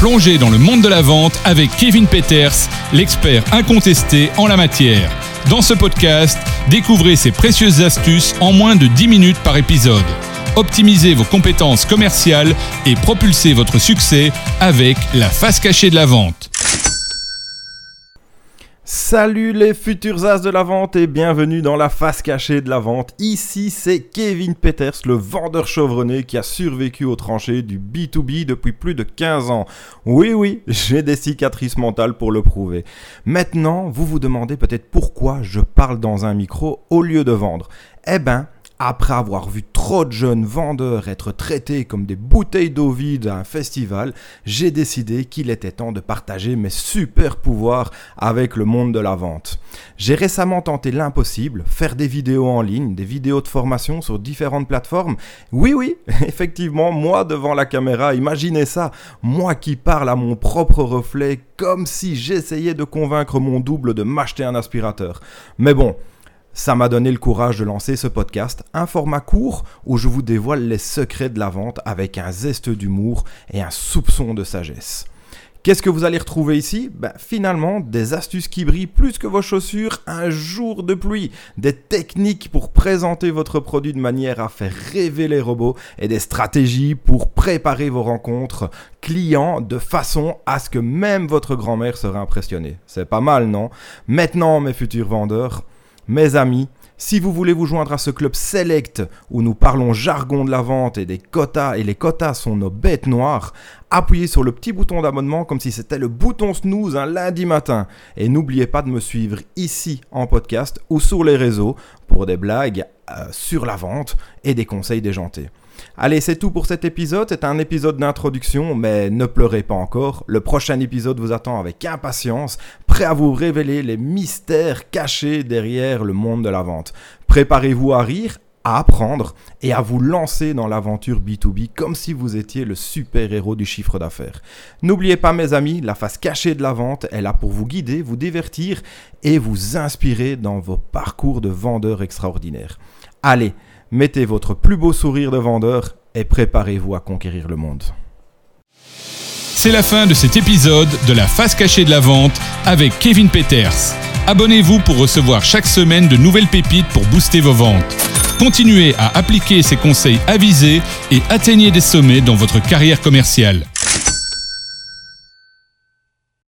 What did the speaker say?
Plongez dans le monde de la vente avec Kevin Peters, l'expert incontesté en la matière. Dans ce podcast, découvrez ses précieuses astuces en moins de 10 minutes par épisode. Optimisez vos compétences commerciales et propulsez votre succès avec la face cachée de la vente. Salut les futurs as de la vente et bienvenue dans la face cachée de la vente. Ici c'est Kevin Peters, le vendeur chevronné qui a survécu aux tranchées du B2B depuis plus de 15 ans. Oui oui, j'ai des cicatrices mentales pour le prouver. Maintenant, vous vous demandez peut-être pourquoi je parle dans un micro au lieu de vendre. Eh ben, après avoir vu trop de jeunes vendeurs être traités comme des bouteilles d'eau vide à un festival, j'ai décidé qu'il était temps de partager mes super pouvoirs avec le monde de la vente. J'ai récemment tenté l'impossible, faire des vidéos en ligne, des vidéos de formation sur différentes plateformes. Oui oui, effectivement, moi devant la caméra, imaginez ça, moi qui parle à mon propre reflet comme si j'essayais de convaincre mon double de m'acheter un aspirateur. Mais bon, ça m'a donné le courage de lancer ce podcast, un format court où je vous dévoile les secrets de la vente avec un zeste d'humour et un soupçon de sagesse. Qu'est-ce que vous allez retrouver ici? Ben, Finalement, des astuces qui brillent plus que vos chaussures un jour de pluie, des techniques pour présenter votre produit de manière à faire rêver les robots et des stratégies pour préparer vos rencontres clients de façon à ce que même votre grand-mère serait impressionnée. C'est pas mal, non? Maintenant, mes futurs vendeurs, mes amis, si vous voulez vous joindre à ce club select où nous parlons jargon de la vente et des quotas et les quotas sont nos bêtes noires, appuyez sur le petit bouton d'abonnement comme si c'était le bouton snooze un lundi matin. Et n'oubliez pas de me suivre ici en podcast ou sur les réseaux pour des blagues euh, sur la vente et des conseils déjantés. Allez, c'est tout pour cet épisode. C'est un épisode d'introduction, mais ne pleurez pas encore. Le prochain épisode vous attend avec impatience, prêt à vous révéler les mystères cachés derrière le monde de la vente. Préparez-vous à rire, à apprendre et à vous lancer dans l'aventure B2B comme si vous étiez le super-héros du chiffre d'affaires. N'oubliez pas mes amis, la face cachée de la vente est là pour vous guider, vous divertir et vous inspirer dans vos parcours de vendeurs extraordinaires. Allez, mettez votre plus beau sourire de vendeur et préparez-vous à conquérir le monde. C'est la fin de cet épisode de la face cachée de la vente avec Kevin Peters. Abonnez-vous pour recevoir chaque semaine de nouvelles pépites pour booster vos ventes. Continuez à appliquer ces conseils avisés et atteignez des sommets dans votre carrière commerciale.